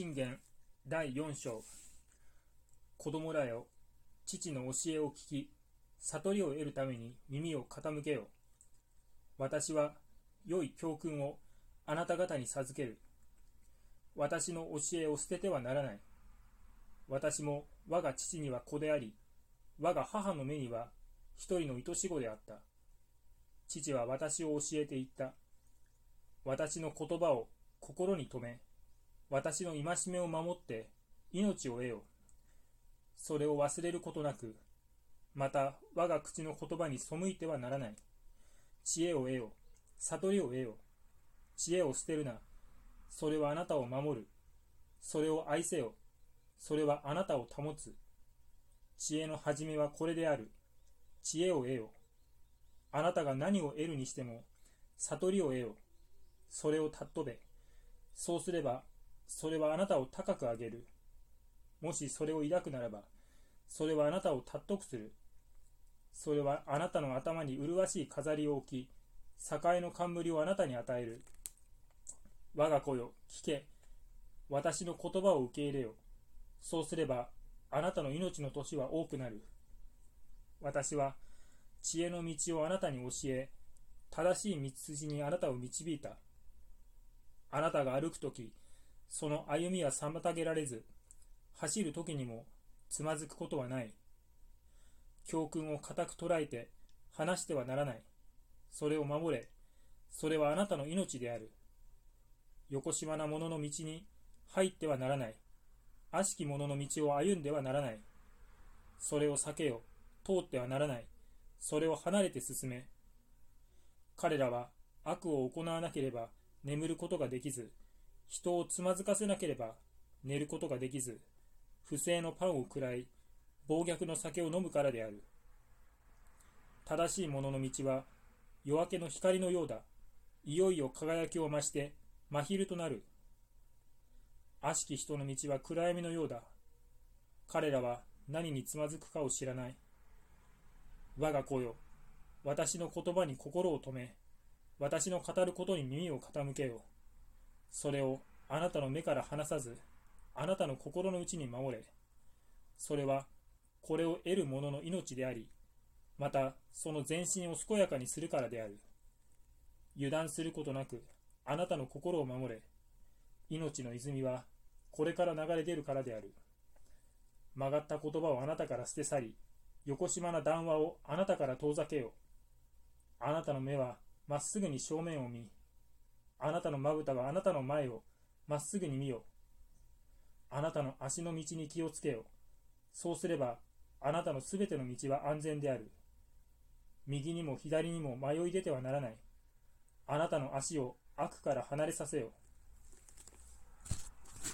信玄第4章。子供らよ父の教えを聞き悟りを得るために耳を傾けよ。私は良い教訓をあなた方に授ける。私の教えを捨ててはならない。私も我が父には子であり我が母の目には一人の愛し子であった。父は私を教えていった。私の言葉を心に留め私の戒めを守って命を得よ。それを忘れることなく、また我が口の言葉に背いてはならない。知恵を得よ。悟りを得よ。知恵を捨てるな。それはあなたを守る。それを愛せよ。それはあなたを保つ。知恵の始めはこれである。知恵を得よ。あなたが何を得るにしても、悟りを得よ。それを尊べ。そうすれば、それはあなたを高く上げる。もしそれを抱くならば、それはあなたを尊くする。それはあなたの頭に麗しい飾りを置き、栄の冠をあなたに与える。我が子よ、聞け。私の言葉を受け入れよ。そうすれば、あなたの命の年は多くなる。私は、知恵の道をあなたに教え、正しい道筋にあなたを導いた。あなたが歩くとき、その歩みは妨げられず、走る時にもつまずくことはない。教訓を固く捉えて話してはならない。それを守れ。それはあなたの命である。よこしまな者の道に入ってはならない。悪しき者の道を歩んではならない。それを避けよ。通ってはならない。それを離れて進め。彼らは悪を行わなければ眠ることができず、人をつまずかせなければ寝ることができず、不正のパンを食らい、暴虐の酒を飲むからである。正しい者の道は夜明けの光のようだ。いよいよ輝きを増して真昼となる。悪しき人の道は暗闇のようだ。彼らは何につまずくかを知らない。我が子よ、私の言葉に心を止め、私の語ることに耳を傾けよ。それをあなたの目から離さず、あなたの心の内に守れ。それは、これを得る者の命であり、またその全身を健やかにするからである。油断することなく、あなたの心を守れ。命の泉は、これから流れ出るからである。曲がった言葉をあなたから捨て去り、よこしまな談話をあなたから遠ざけよう。あなたの目はまっすぐに正面を見、あなたのまぶたはあなたの前をまっすぐに見よ。あなたの足の道に気をつけよ。そうすれば、あなたのすべての道は安全である。右にも左にも迷い出てはならない。あなたの足を悪から離れさせよ。